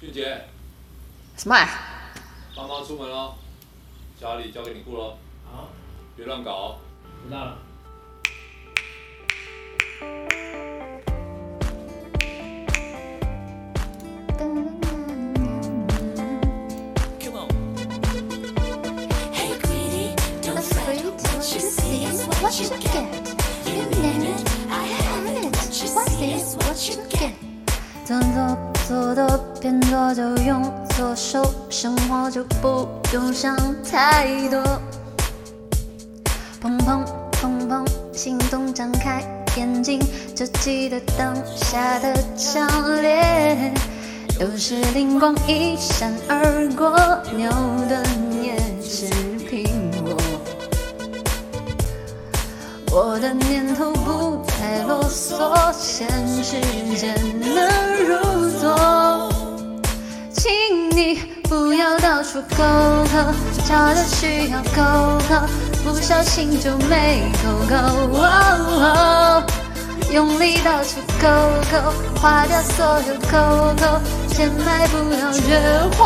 俊杰，什么啊？帮忙出门喽，家里交给你顾喽，好，别乱搞哦。知道了。What you get. You name it, I have it. What is what you get? 做的变多就用左手，生活就不用想太多。砰砰砰砰，心动张开眼睛，就记得当下的强烈。有时灵光一闪而过，牛顿也吃苹果。我的念头不再啰嗦，现实间能不要到处勾勾，找的需要抠抠，不小心就没抠抠。用力到处扣扣，花掉所有抠抠，钱买不了绝活。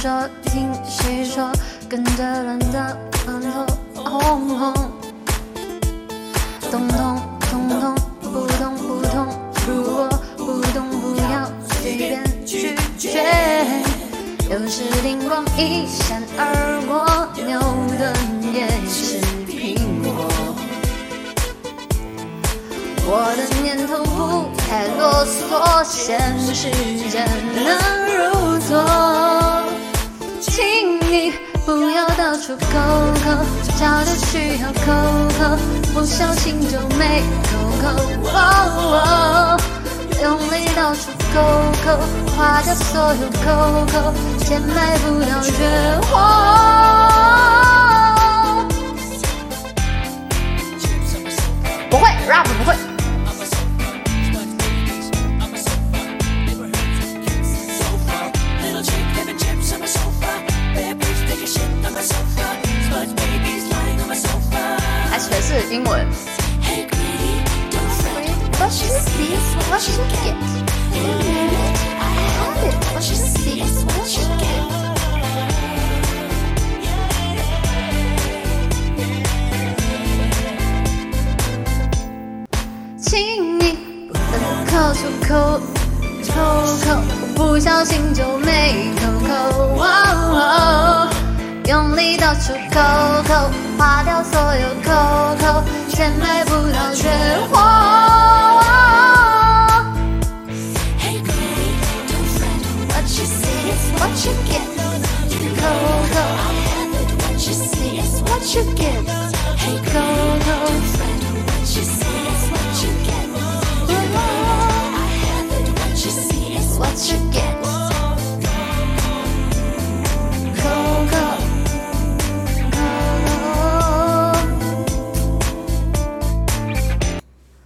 说，听谁说，跟着乱的乱头红红，咚咚咚咚，不动不动，如果不动不要随便拒绝。有时灵光一闪而过，牛顿也是苹果。我的念头不太啰嗦，现实间能入座。不要到处勾勾，找的需要抠抠，不小心就没抠抠。哦用力到处勾勾，花掉所有抠抠，钱买不了绝活。不会，rap 不会。是英文。亲你，不能靠出口，抽口，不小心就没口口。用力到处扣扣，花掉所有扣扣，钱买不到绝活。Hey, greedy, don't fret. What you see is what you get. You know, I have it. What you see is what you get.